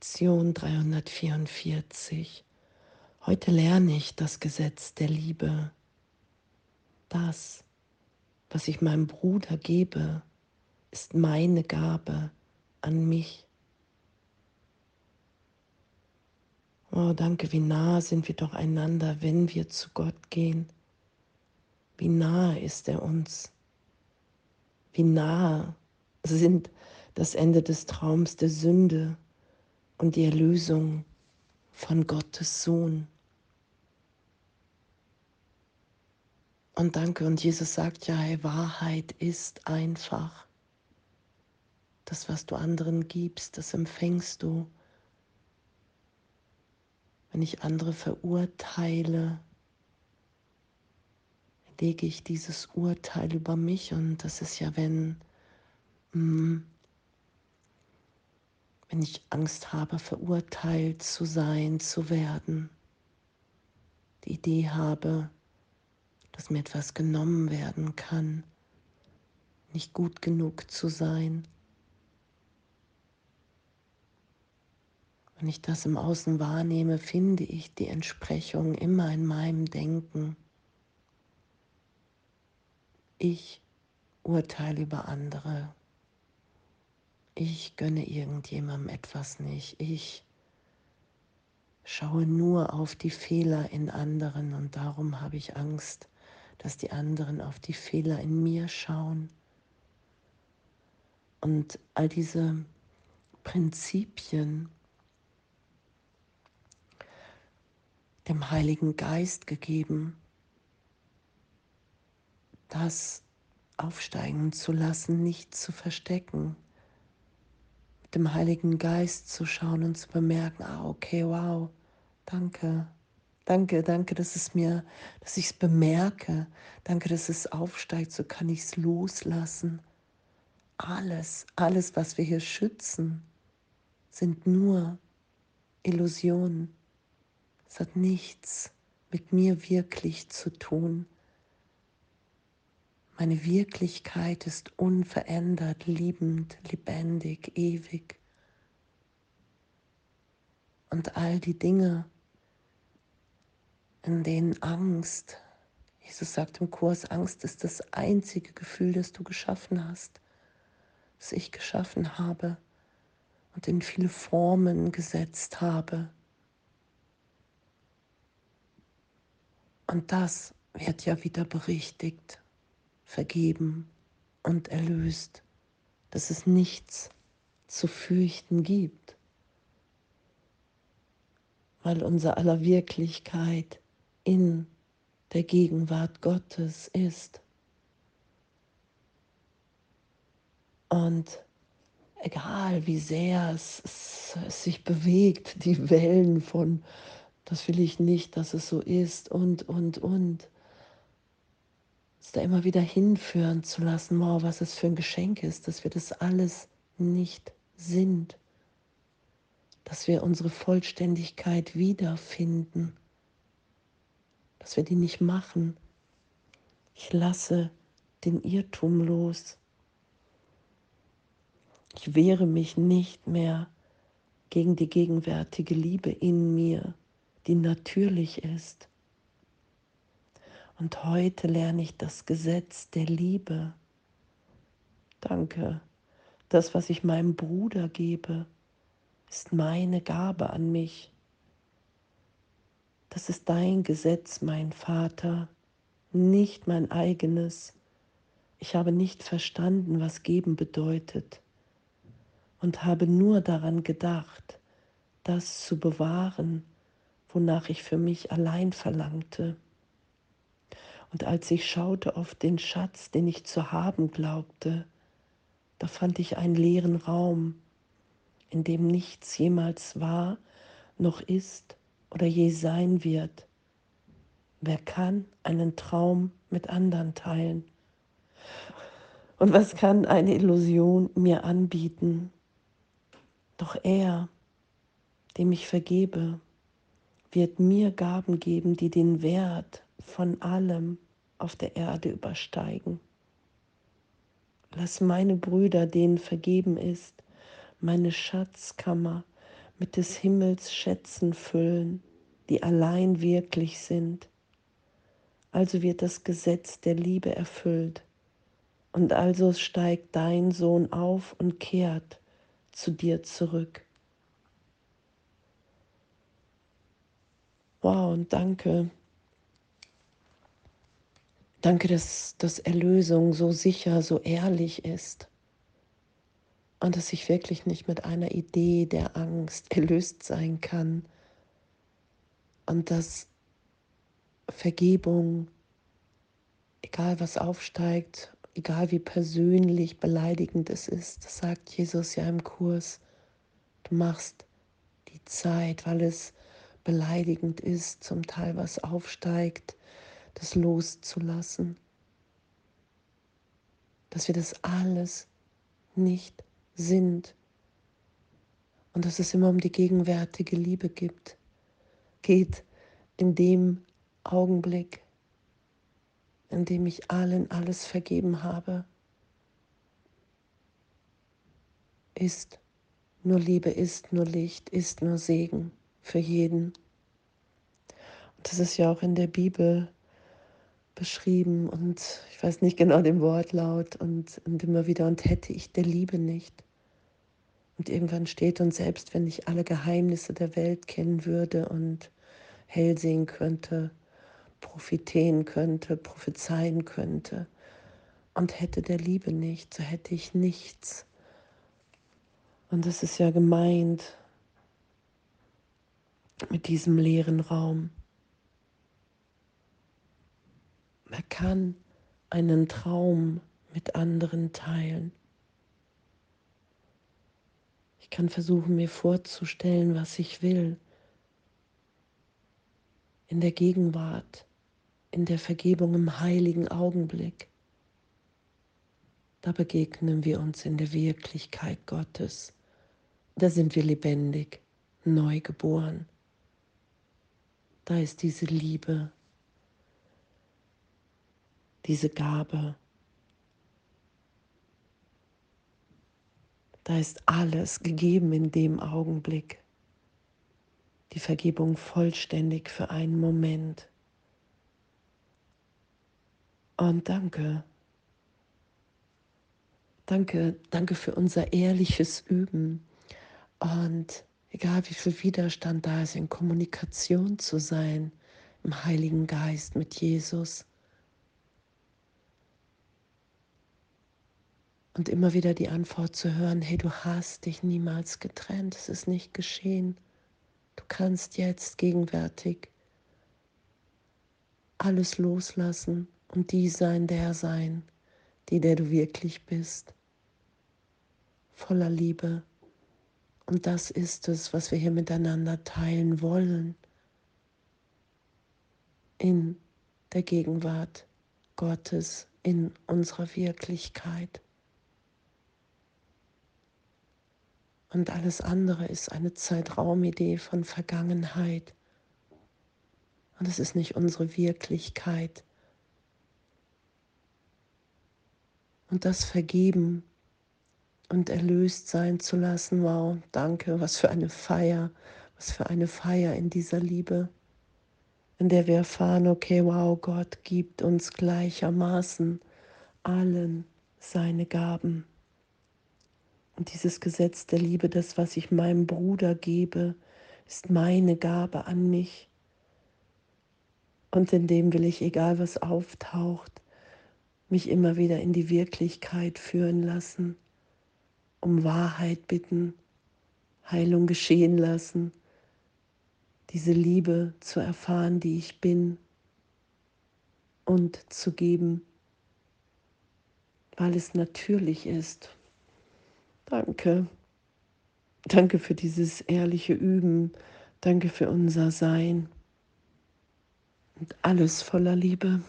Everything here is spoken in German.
Lektion 344. Heute lerne ich das Gesetz der Liebe. Das, was ich meinem Bruder gebe, ist meine Gabe an mich. Oh, danke, wie nah sind wir doch einander, wenn wir zu Gott gehen. Wie nah ist er uns. Wie nah sind das Ende des Traums der Sünde und die Erlösung von Gottes Sohn. Und danke, und Jesus sagt ja, hey, Wahrheit ist einfach. Das, was du anderen gibst, das empfängst du. Wenn ich andere verurteile, lege ich dieses Urteil über mich und das ist ja, wenn, hm, wenn ich Angst habe, verurteilt zu sein, zu werden, die Idee habe, dass mir etwas genommen werden kann, nicht gut genug zu sein. Wenn ich das im Außen wahrnehme, finde ich die Entsprechung immer in meinem Denken. Ich urteile über andere. Ich gönne irgendjemandem etwas nicht. Ich schaue nur auf die Fehler in anderen und darum habe ich Angst, dass die anderen auf die Fehler in mir schauen. Und all diese Prinzipien dem Heiligen Geist gegeben, das aufsteigen zu lassen, nicht zu verstecken, dem Heiligen Geist zu schauen und zu bemerken, ah, okay, wow, danke, danke, danke, dass es mir, dass ich es bemerke, danke, dass es aufsteigt, so kann ich es loslassen. Alles, alles, was wir hier schützen, sind nur Illusionen. Es hat nichts mit mir wirklich zu tun. Meine Wirklichkeit ist unverändert, liebend, lebendig, ewig. Und all die Dinge, in denen Angst, Jesus sagt im Kurs, Angst ist das einzige Gefühl, das du geschaffen hast, das ich geschaffen habe und in viele Formen gesetzt habe. Und das wird ja wieder berichtigt vergeben und erlöst, dass es nichts zu fürchten gibt, weil unser aller Wirklichkeit in der Gegenwart Gottes ist. Und egal wie sehr es, es, es, sich bewegt, die Wellen von, das will ich nicht, dass es so ist und, und, und, da immer wieder hinführen zu lassen, wow, was es für ein Geschenk ist, dass wir das alles nicht sind, dass wir unsere Vollständigkeit wiederfinden, dass wir die nicht machen. Ich lasse den Irrtum los. Ich wehre mich nicht mehr gegen die gegenwärtige Liebe in mir, die natürlich ist. Und heute lerne ich das Gesetz der Liebe. Danke. Das, was ich meinem Bruder gebe, ist meine Gabe an mich. Das ist dein Gesetz, mein Vater, nicht mein eigenes. Ich habe nicht verstanden, was geben bedeutet und habe nur daran gedacht, das zu bewahren, wonach ich für mich allein verlangte. Und als ich schaute auf den Schatz, den ich zu haben glaubte, da fand ich einen leeren Raum, in dem nichts jemals war, noch ist oder je sein wird. Wer kann einen Traum mit anderen teilen? Und was kann eine Illusion mir anbieten? Doch er, dem ich vergebe, wird mir Gaben geben, die den Wert von allem auf der Erde übersteigen. Lass meine Brüder, denen vergeben ist, meine Schatzkammer, mit des Himmels Schätzen füllen, die allein wirklich sind. Also wird das Gesetz der Liebe erfüllt. Und also steigt dein Sohn auf und kehrt zu dir zurück. Wow, und danke. Danke, dass, dass Erlösung so sicher, so ehrlich ist. Und dass ich wirklich nicht mit einer Idee der Angst erlöst sein kann. Und dass Vergebung, egal was aufsteigt, egal wie persönlich beleidigend es ist, das sagt Jesus ja im Kurs, du machst die Zeit, weil es beleidigend ist, zum Teil was aufsteigt, das loszulassen. Dass wir das alles nicht sind. Und dass es immer um die gegenwärtige Liebe gibt, geht in dem Augenblick, in dem ich allen alles vergeben habe, ist nur Liebe, ist nur Licht, ist nur Segen für jeden. Und das ist ja auch in der Bibel beschrieben und ich weiß nicht genau den Wortlaut und, und immer wieder, und hätte ich der Liebe nicht. Und irgendwann steht und selbst wenn ich alle Geheimnisse der Welt kennen würde und hell sehen könnte, profitieren könnte, prophezeien könnte und hätte der Liebe nicht, so hätte ich nichts. Und das ist ja gemeint mit diesem leeren Raum. Man kann einen Traum mit anderen teilen. Ich kann versuchen, mir vorzustellen, was ich will. In der Gegenwart, in der Vergebung im heiligen Augenblick. Da begegnen wir uns in der Wirklichkeit Gottes. Da sind wir lebendig, neu geboren. Da ist diese Liebe, diese Gabe. Da ist alles gegeben in dem Augenblick. Die Vergebung vollständig für einen Moment. Und danke. Danke, danke für unser ehrliches Üben. Und egal wie viel Widerstand da ist, in Kommunikation zu sein im Heiligen Geist mit Jesus. Und immer wieder die Antwort zu hören, hey, du hast dich niemals getrennt, es ist nicht geschehen. Du kannst jetzt gegenwärtig alles loslassen und die sein, der sein, die, der du wirklich bist, voller Liebe und das ist es, was wir hier miteinander teilen wollen. In der Gegenwart Gottes, in unserer Wirklichkeit. Und alles andere ist eine Zeitraumidee von Vergangenheit. Und es ist nicht unsere Wirklichkeit. Und das Vergeben und erlöst sein zu lassen. Wow, danke, was für eine Feier, was für eine Feier in dieser Liebe, in der wir erfahren, okay, wow, Gott gibt uns gleichermaßen allen seine Gaben. Und dieses Gesetz der Liebe, das, was ich meinem Bruder gebe, ist meine Gabe an mich. Und in dem will ich, egal was auftaucht, mich immer wieder in die Wirklichkeit führen lassen um Wahrheit bitten, Heilung geschehen lassen, diese Liebe zu erfahren, die ich bin und zu geben, weil es natürlich ist. Danke. Danke für dieses ehrliche Üben. Danke für unser Sein. Und alles voller Liebe.